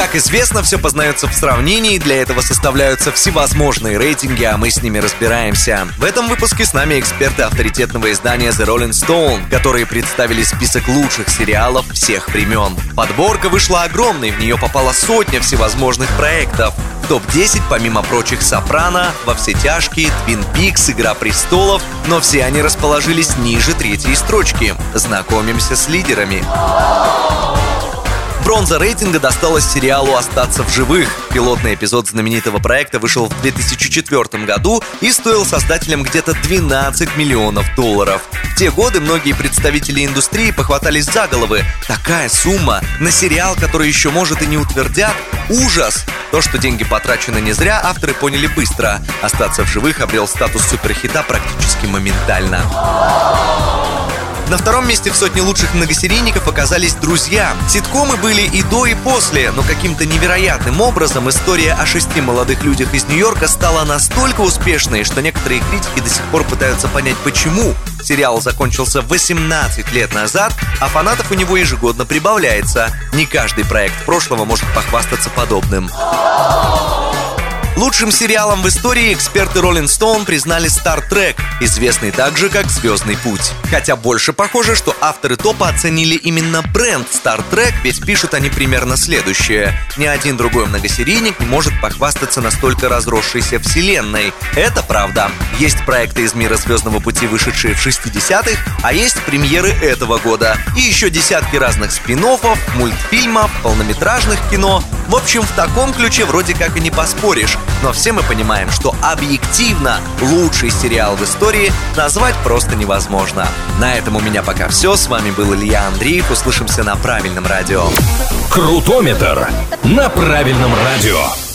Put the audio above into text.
Как известно, все познается в сравнении, для этого составляются всевозможные рейтинги, а мы с ними разбираемся. В этом выпуске с нами эксперты авторитетного издания The Rolling Stone, которые представили список лучших сериалов всех времен. Подборка вышла огромной, в нее попала сотня всевозможных проектов. топ-10, помимо прочих, «Сопрано», «Во все тяжкие», «Твин Пикс», «Игра престолов», но все они расположились ниже третьей строчки. Знакомимся с лидерами. Бронза рейтинга досталась сериалу «Остаться в живых». Пилотный эпизод знаменитого проекта вышел в 2004 году и стоил создателям где-то 12 миллионов долларов. В те годы многие представители индустрии похватались за головы. Такая сумма на сериал, который еще может и не утвердят? Ужас! То, что деньги потрачены не зря, авторы поняли быстро. «Остаться в живых» обрел статус суперхита практически моментально. На втором месте в сотне лучших многосерийников оказались «Друзья». Ситкомы были и до, и после, но каким-то невероятным образом история о шести молодых людях из Нью-Йорка стала настолько успешной, что некоторые критики до сих пор пытаются понять, почему. Сериал закончился 18 лет назад, а фанатов у него ежегодно прибавляется. Не каждый проект прошлого может похвастаться подобным. Лучшим сериалом в истории эксперты Rolling Stone признали Star Trek, известный также как «Звездный путь». Хотя больше похоже, что авторы топа оценили именно бренд Star Trek, ведь пишут они примерно следующее. Ни один другой многосерийник не может похвастаться настолько разросшейся вселенной. Это правда. Есть проекты из мира «Звездного пути», вышедшие в 60-х, а есть премьеры этого года. И еще десятки разных спин мультфильмов, полнометражных кино. В общем, в таком ключе вроде как и не поспоришь. Но все мы понимаем, что объективно лучший сериал в истории назвать просто невозможно. На этом у меня пока все. С вами был Илья Андреев. Услышимся на правильном радио. Крутометр на правильном радио.